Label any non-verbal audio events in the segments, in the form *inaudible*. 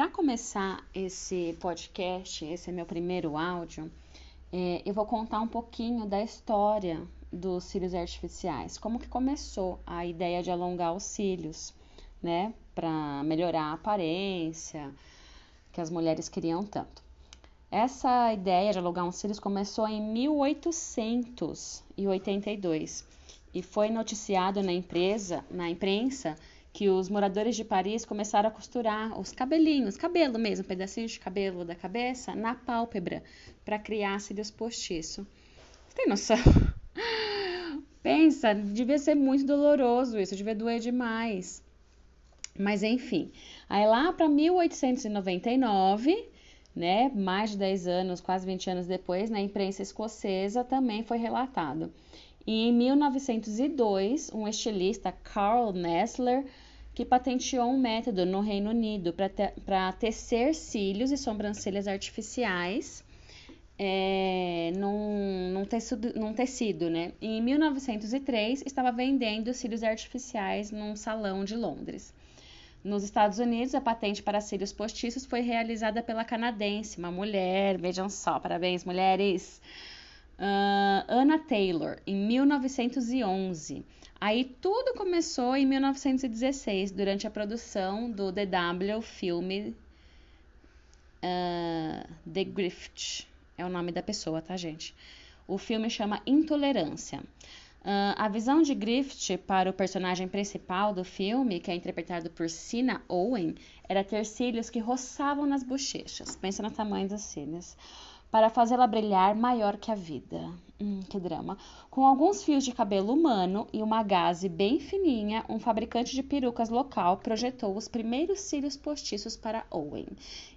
para começar esse podcast, esse é meu primeiro áudio, é, eu vou contar um pouquinho da história dos cílios artificiais, como que começou a ideia de alongar os cílios, né, para melhorar a aparência que as mulheres queriam tanto. Essa ideia de alongar os cílios começou em 1882 e foi noticiado na empresa, na imprensa, que os moradores de Paris começaram a costurar os cabelinhos, cabelo mesmo, pedacinhos de cabelo da cabeça, na pálpebra, para criar cílios postiço. Você tem noção? *laughs* Pensa, devia ser muito doloroso isso, devia doer demais. Mas enfim, aí lá para 1899, né, mais de 10 anos, quase 20 anos depois, na imprensa escocesa também foi relatado. E em 1902, um estilista, Carl Nessler, que patenteou um método no Reino Unido para te tecer cílios e sobrancelhas artificiais é, num, num, tecido, num tecido, né? E em 1903 estava vendendo cílios artificiais num salão de Londres. Nos Estados Unidos, a patente para cílios postiços foi realizada pela canadense, uma mulher, vejam só, parabéns mulheres, Anna Taylor, em 1911. Aí tudo começou em 1916, durante a produção do DW filme uh, The Grift é o nome da pessoa, tá, gente? O filme chama Intolerância. Uh, a visão de Griffith para o personagem principal do filme, que é interpretado por Sina Owen, era ter cílios que roçavam nas bochechas. Pensa no tamanho dos cílios para fazê-la brilhar maior que a vida. Hum, que drama. Com alguns fios de cabelo humano e uma gaze bem fininha, um fabricante de perucas local projetou os primeiros cílios postiços para Owen.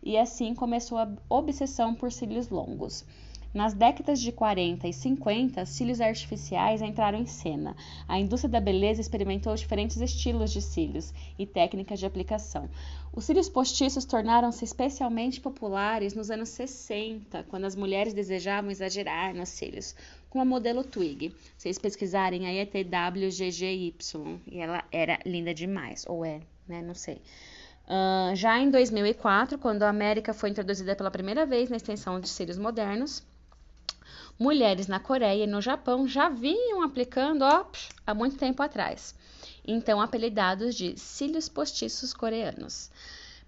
E assim começou a obsessão por cílios longos. Nas décadas de 40 e 50, cílios artificiais entraram em cena. A indústria da beleza experimentou diferentes estilos de cílios e técnicas de aplicação. Os cílios postiços tornaram-se especialmente populares nos anos 60, quando as mulheres desejavam exagerar nos cílios, com a modelo Twig. Se vocês pesquisarem aí é TWGGY, e ela era linda demais, ou é, né? Não sei. Uh, já em 2004, quando a América foi introduzida pela primeira vez na extensão de cílios modernos, mulheres na Coreia e no Japão já vinham aplicando ó, há muito tempo atrás, então apelidados de cílios postiços coreanos.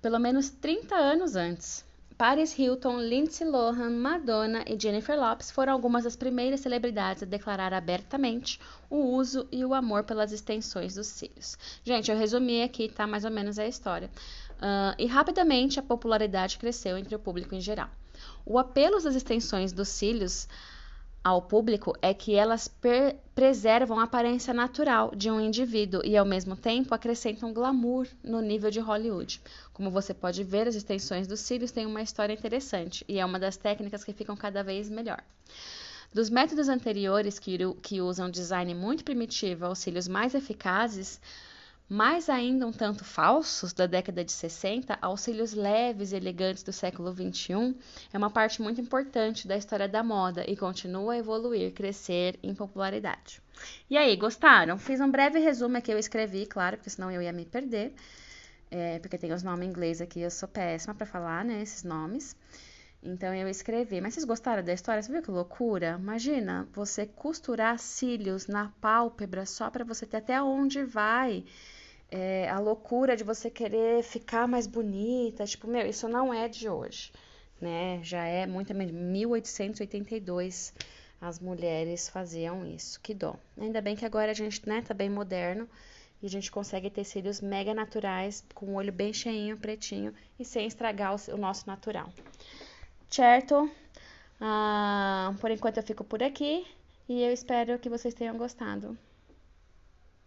Pelo menos 30 anos antes, Paris Hilton, Lindsay Lohan, Madonna e Jennifer Lopez foram algumas das primeiras celebridades a declarar abertamente o uso e o amor pelas extensões dos cílios. Gente, eu resumi aqui, tá? Mais ou menos a história. Uh, e rapidamente a popularidade cresceu entre o público em geral. O apelo das extensões dos cílios ao público é que elas preservam a aparência natural de um indivíduo e, ao mesmo tempo, acrescentam glamour no nível de Hollywood. Como você pode ver, as extensões dos cílios têm uma história interessante e é uma das técnicas que ficam cada vez melhor. Dos métodos anteriores que, que usam design muito primitivo aos cílios mais eficazes, mais ainda um tanto falsos da década de 60, auxílios leves e elegantes do século 21 é uma parte muito importante da história da moda e continua a evoluir, crescer em popularidade. E aí, gostaram? Fiz um breve resumo que eu escrevi, claro, porque senão eu ia me perder, é, porque tem os nomes em inglês aqui, eu sou péssima para falar, né, esses nomes. Então eu escrevi. Mas vocês gostaram da história? Você viu que loucura? Imagina você costurar cílios na pálpebra só para você ter até onde vai é, a loucura de você querer ficar mais bonita, tipo, meu, isso não é de hoje, né? Já é muito, 1882 as mulheres faziam isso, que dó. Ainda bem que agora a gente, né, tá bem moderno e a gente consegue ter cílios mega naturais, com o olho bem cheinho, pretinho e sem estragar o, o nosso natural. Certo? Ah, por enquanto eu fico por aqui e eu espero que vocês tenham gostado.